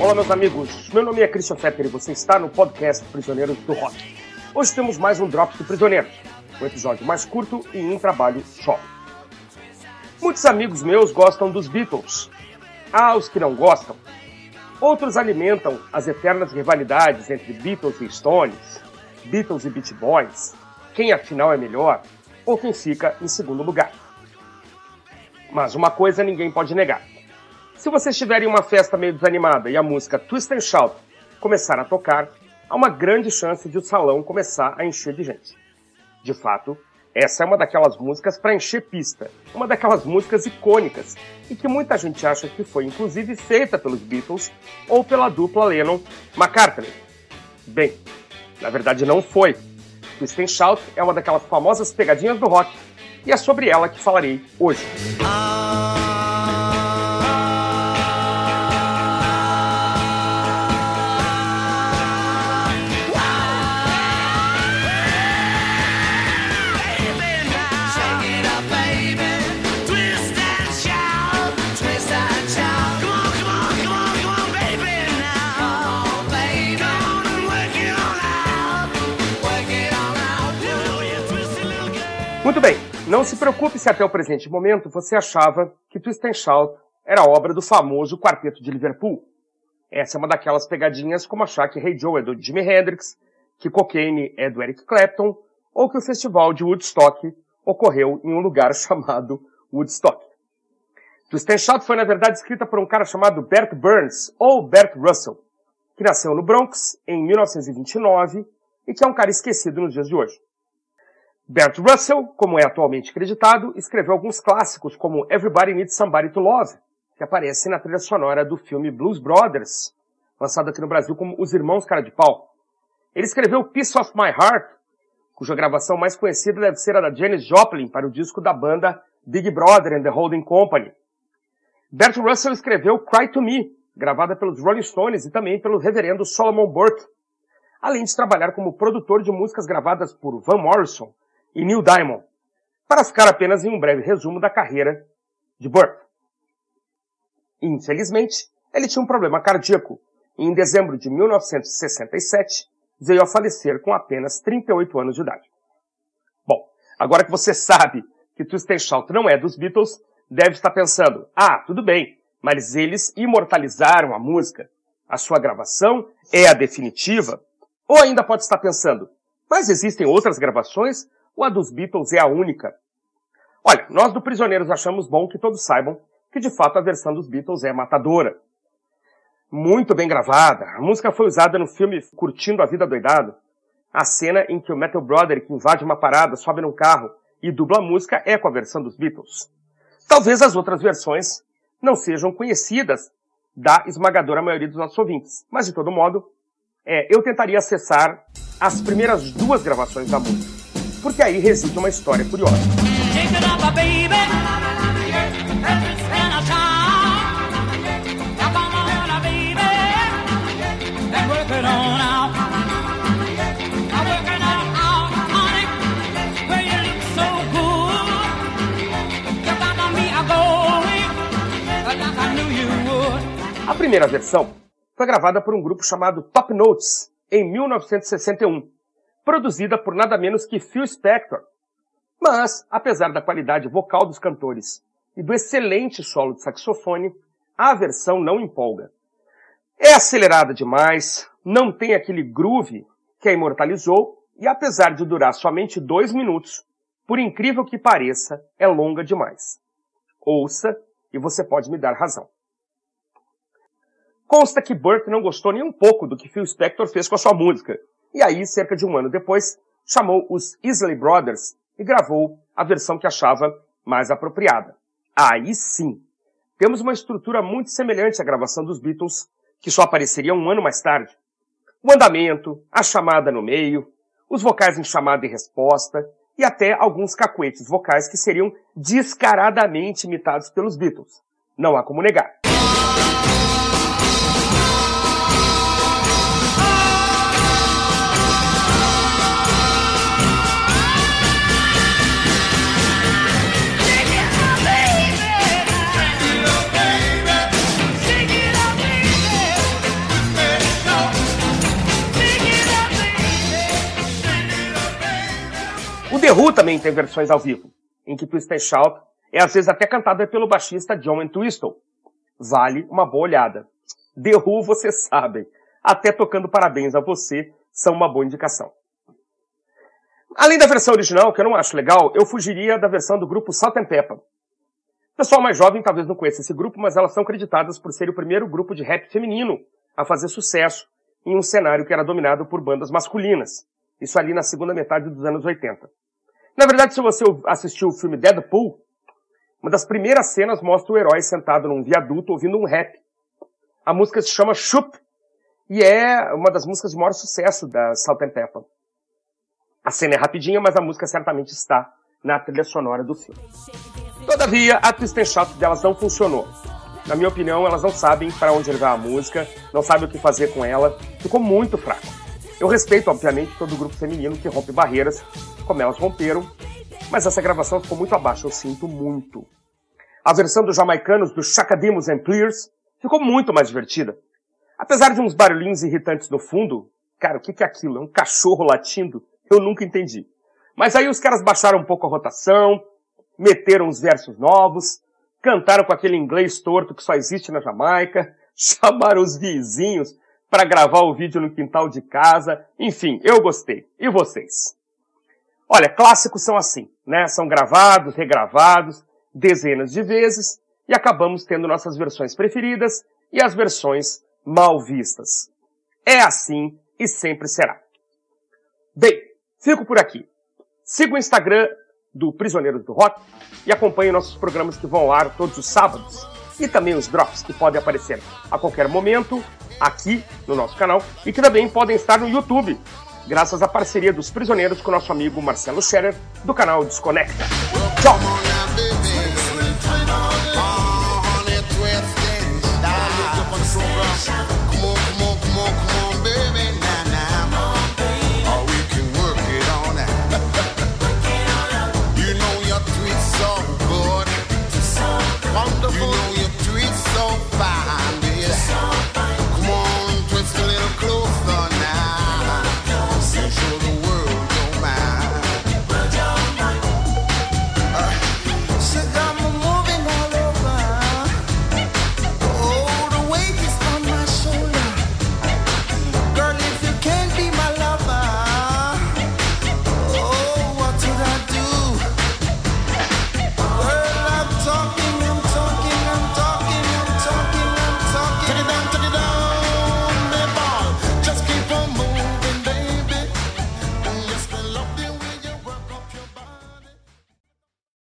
Olá, meus amigos. Meu nome é Christian Fetter e você está no podcast Prisioneiros do Rock. Hoje temos mais um Drops do Prisioneiros, um episódio mais curto e um trabalho solo. Muitos amigos meus gostam dos Beatles. Há os que não gostam. Outros alimentam as eternas rivalidades entre Beatles e Stones, Beatles e Beach Boys, quem afinal é melhor ou quem fica em segundo lugar. Mas uma coisa ninguém pode negar. Se você estiver em uma festa meio desanimada e a música Twist and Shout começar a tocar, há uma grande chance de o salão começar a encher de gente. De fato, essa é uma daquelas músicas para encher pista, uma daquelas músicas icônicas e que muita gente acha que foi inclusive feita pelos Beatles ou pela dupla Lennon-McCartney. Bem, na verdade não foi. Twist and Shout é uma daquelas famosas pegadinhas do rock e é sobre ela que falarei hoje. Ah. Não se preocupe se até o presente momento você achava que Twist and Shout era obra do famoso Quarteto de Liverpool. Essa é uma daquelas pegadinhas como achar que Hey Joe é do Jimi Hendrix, que Cocaine é do Eric Clapton, ou que o festival de Woodstock ocorreu em um lugar chamado Woodstock. Twist and Shout foi na verdade escrita por um cara chamado Bert Burns, ou Bert Russell, que nasceu no Bronx em 1929 e que é um cara esquecido nos dias de hoje. Bert Russell, como é atualmente acreditado, escreveu alguns clássicos como Everybody Needs Somebody to Love, que aparece na trilha sonora do filme Blues Brothers, lançado aqui no Brasil como Os Irmãos Cara de Pau. Ele escreveu Piece of My Heart, cuja gravação mais conhecida deve ser a da Janis Joplin para o disco da banda Big Brother and the Holding Company. Bert Russell escreveu Cry to Me, gravada pelos Rolling Stones e também pelo reverendo Solomon Burke, além de trabalhar como produtor de músicas gravadas por Van Morrison, e Neil Diamond, para ficar apenas em um breve resumo da carreira de Burt. Infelizmente, ele tinha um problema cardíaco e em dezembro de 1967 veio a falecer com apenas 38 anos de idade. Bom, agora que você sabe que Twist Shout não é dos Beatles, deve estar pensando, ah, tudo bem, mas eles imortalizaram a música. A sua gravação é a definitiva? Ou ainda pode estar pensando, mas existem outras gravações ou a dos Beatles é a única? Olha, nós do Prisioneiros achamos bom que todos saibam que de fato a versão dos Beatles é matadora. Muito bem gravada. A música foi usada no filme Curtindo a Vida Doidado. A cena em que o Metal Brother, que invade uma parada, sobe num carro e dubla a música é com a versão dos Beatles. Talvez as outras versões não sejam conhecidas da esmagadora maioria dos nossos ouvintes, mas de todo modo, é, eu tentaria acessar as primeiras duas gravações da música porque aí reside uma história curiosa. A primeira versão foi gravada por um grupo chamado Top Notes em 1961 produzida por nada menos que Phil Spector. Mas, apesar da qualidade vocal dos cantores e do excelente solo de saxofone, a versão não empolga. É acelerada demais, não tem aquele groove que a imortalizou e apesar de durar somente dois minutos, por incrível que pareça, é longa demais. Ouça e você pode me dar razão. Consta que Burt não gostou nem um pouco do que Phil Spector fez com a sua música, e aí, cerca de um ano depois, chamou os Isley Brothers e gravou a versão que achava mais apropriada. Aí sim, temos uma estrutura muito semelhante à gravação dos Beatles, que só apareceria um ano mais tarde. O andamento, a chamada no meio, os vocais em chamada e resposta, e até alguns cacuetes vocais que seriam descaradamente imitados pelos Beatles. Não há como negar. The Who também tem versões ao vivo, em que Twist and Shout é às vezes até cantada pelo baixista John Entwistle. Vale uma boa olhada. The Who, vocês sabem, até tocando parabéns a você, são uma boa indicação. Além da versão original, que eu não acho legal, eu fugiria da versão do grupo Salt and Pepper. O pessoal mais jovem talvez não conheça esse grupo, mas elas são creditadas por ser o primeiro grupo de rap feminino a fazer sucesso em um cenário que era dominado por bandas masculinas. Isso ali na segunda metade dos anos 80. Na verdade, se você assistiu o filme Deadpool, uma das primeiras cenas mostra o herói sentado num viaduto ouvindo um rap. A música se chama Shoop e é uma das músicas de maior sucesso da Salt and Pepper. A cena é rapidinha, mas a música certamente está na trilha sonora do filme. Todavia, a Twist Shout delas não funcionou. Na minha opinião, elas não sabem para onde levar a música, não sabem o que fazer com ela, ficou muito fraco. Eu respeito, obviamente, todo grupo feminino que rompe barreiras, como elas romperam, mas essa gravação ficou muito abaixo, eu sinto muito. A versão dos jamaicanos do Chacadimos and Clears ficou muito mais divertida. Apesar de uns barulhinhos irritantes no fundo, cara, o que é aquilo? É um cachorro latindo? Eu nunca entendi. Mas aí os caras baixaram um pouco a rotação, meteram uns versos novos, cantaram com aquele inglês torto que só existe na Jamaica, chamaram os vizinhos para gravar o vídeo no quintal de casa. Enfim, eu gostei. E vocês? Olha, clássicos são assim, né? São gravados, regravados, dezenas de vezes, e acabamos tendo nossas versões preferidas e as versões mal vistas. É assim e sempre será. Bem, fico por aqui. Siga o Instagram do Prisioneiros do Rock e acompanhe nossos programas que vão ao ar todos os sábados e também os drops que podem aparecer a qualquer momento aqui no nosso canal e que também podem estar no YouTube, graças à parceria dos prisioneiros com nosso amigo Marcelo Scherer, do canal Desconecta. Tchau! Come on.